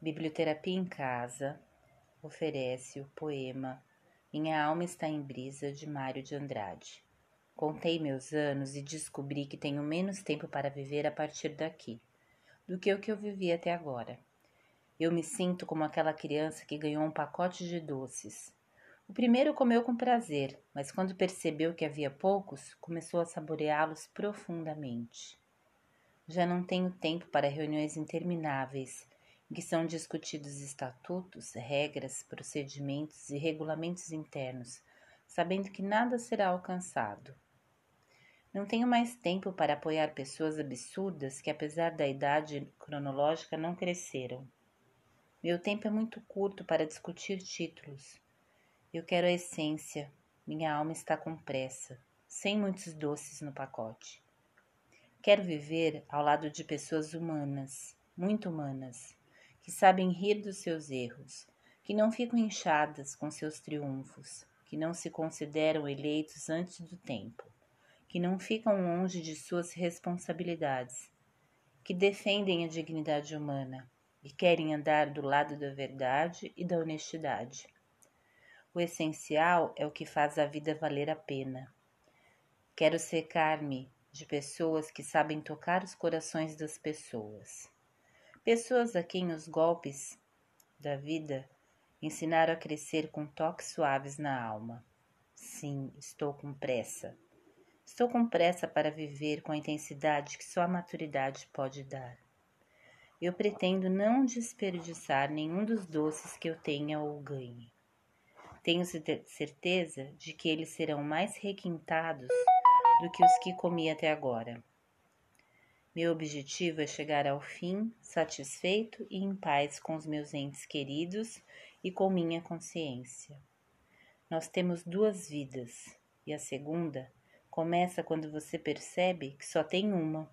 Biblioterapia em Casa oferece o poema Minha Alma Está em Brisa de Mário de Andrade. Contei meus anos e descobri que tenho menos tempo para viver a partir daqui do que o que eu vivi até agora. Eu me sinto como aquela criança que ganhou um pacote de doces. O primeiro comeu com prazer, mas quando percebeu que havia poucos, começou a saboreá-los profundamente. Já não tenho tempo para reuniões intermináveis que são discutidos estatutos, regras, procedimentos e regulamentos internos, sabendo que nada será alcançado. Não tenho mais tempo para apoiar pessoas absurdas que, apesar da idade cronológica, não cresceram. Meu tempo é muito curto para discutir títulos. Eu quero a essência. Minha alma está com pressa, sem muitos doces no pacote. Quero viver ao lado de pessoas humanas, muito humanas, que sabem rir dos seus erros, que não ficam inchadas com seus triunfos, que não se consideram eleitos antes do tempo, que não ficam longe de suas responsabilidades, que defendem a dignidade humana e querem andar do lado da verdade e da honestidade. O essencial é o que faz a vida valer a pena. Quero secar-me de pessoas que sabem tocar os corações das pessoas. Pessoas a quem os golpes da vida ensinaram a crescer com toques suaves na alma. Sim, estou com pressa. Estou com pressa para viver com a intensidade que só a maturidade pode dar. Eu pretendo não desperdiçar nenhum dos doces que eu tenha ou ganhe. Tenho certeza de que eles serão mais requintados do que os que comi até agora. Meu objetivo é chegar ao fim satisfeito e em paz com os meus entes queridos e com minha consciência. Nós temos duas vidas e a segunda começa quando você percebe que só tem uma.